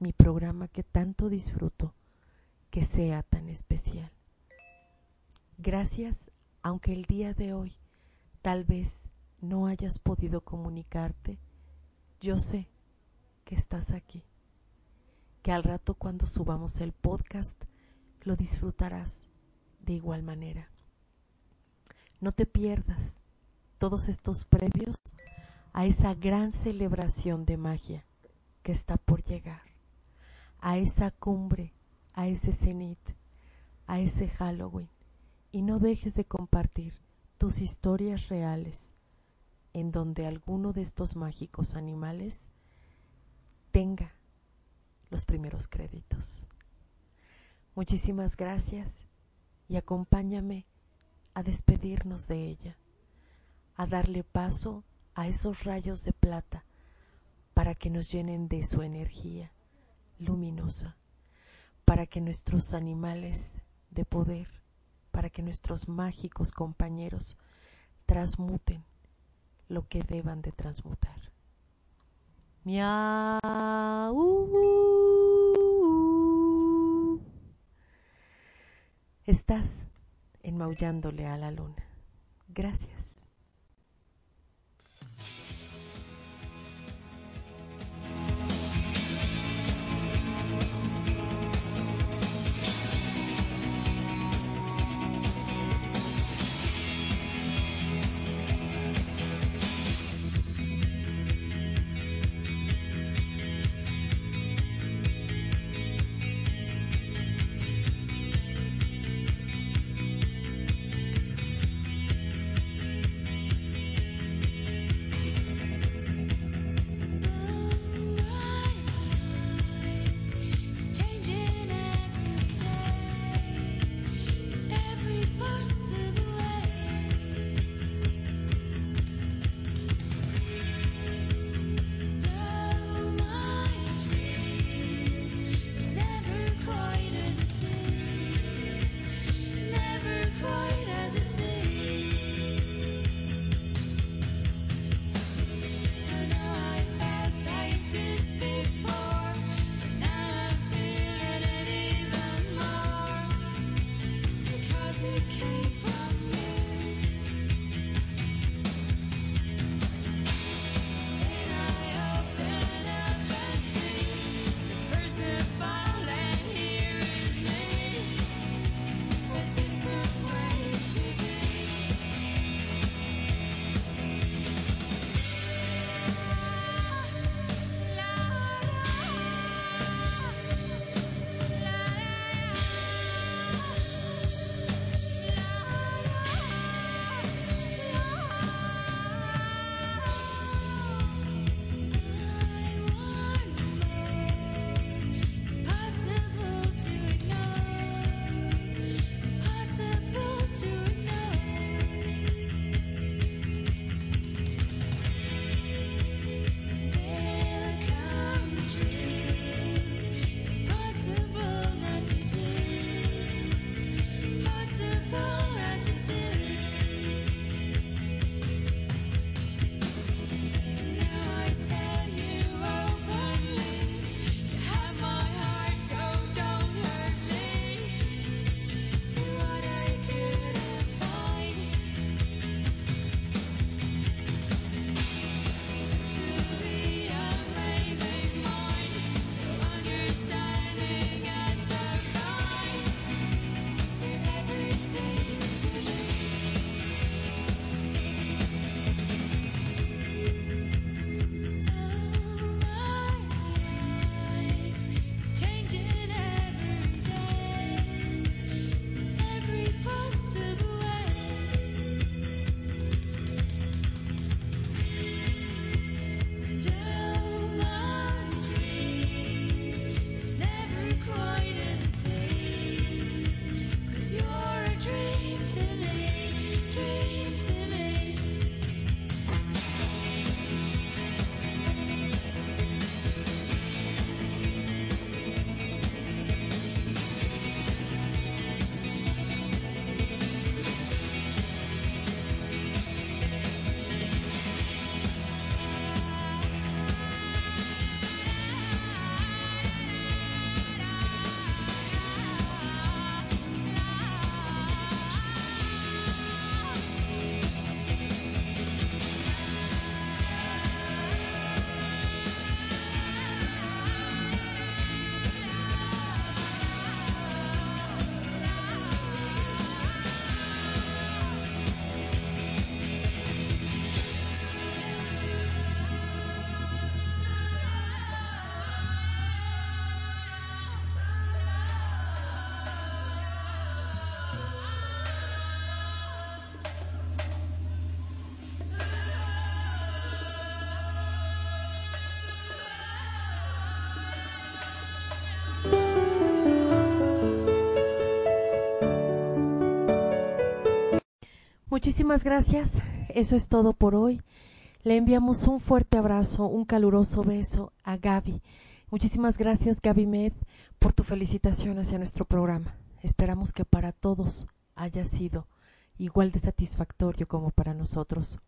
mi programa que tanto disfruto que sea tan especial. Gracias, aunque el día de hoy tal vez no hayas podido comunicarte, yo sé que estás aquí, que al rato cuando subamos el podcast lo disfrutarás de igual manera. No te pierdas todos estos previos a esa gran celebración de magia que está por llegar, a esa cumbre, a ese cenit, a ese Halloween, y no dejes de compartir tus historias reales en donde alguno de estos mágicos animales tenga los primeros créditos. Muchísimas gracias y acompáñame a despedirnos de ella, a darle paso a esos rayos de plata para que nos llenen de su energía luminosa, para que nuestros animales de poder, para que nuestros mágicos compañeros transmuten lo que deban de transmutar. Miau. Estás enmaullándole a la luna. Gracias. Muchísimas gracias. Eso es todo por hoy. Le enviamos un fuerte abrazo, un caluroso beso a Gaby. Muchísimas gracias, Gaby Med, por tu felicitación hacia nuestro programa. Esperamos que para todos haya sido igual de satisfactorio como para nosotros.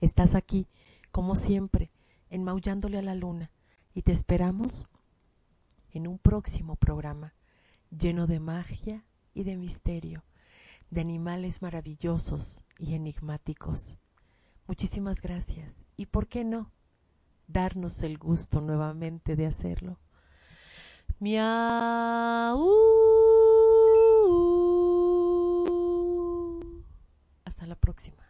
Estás aquí, como siempre, enmaullándole a la luna y te esperamos en un próximo programa lleno de magia y de misterio, de animales maravillosos y enigmáticos. Muchísimas gracias. ¿Y por qué no? Darnos el gusto nuevamente de hacerlo. Miau. Hasta la próxima.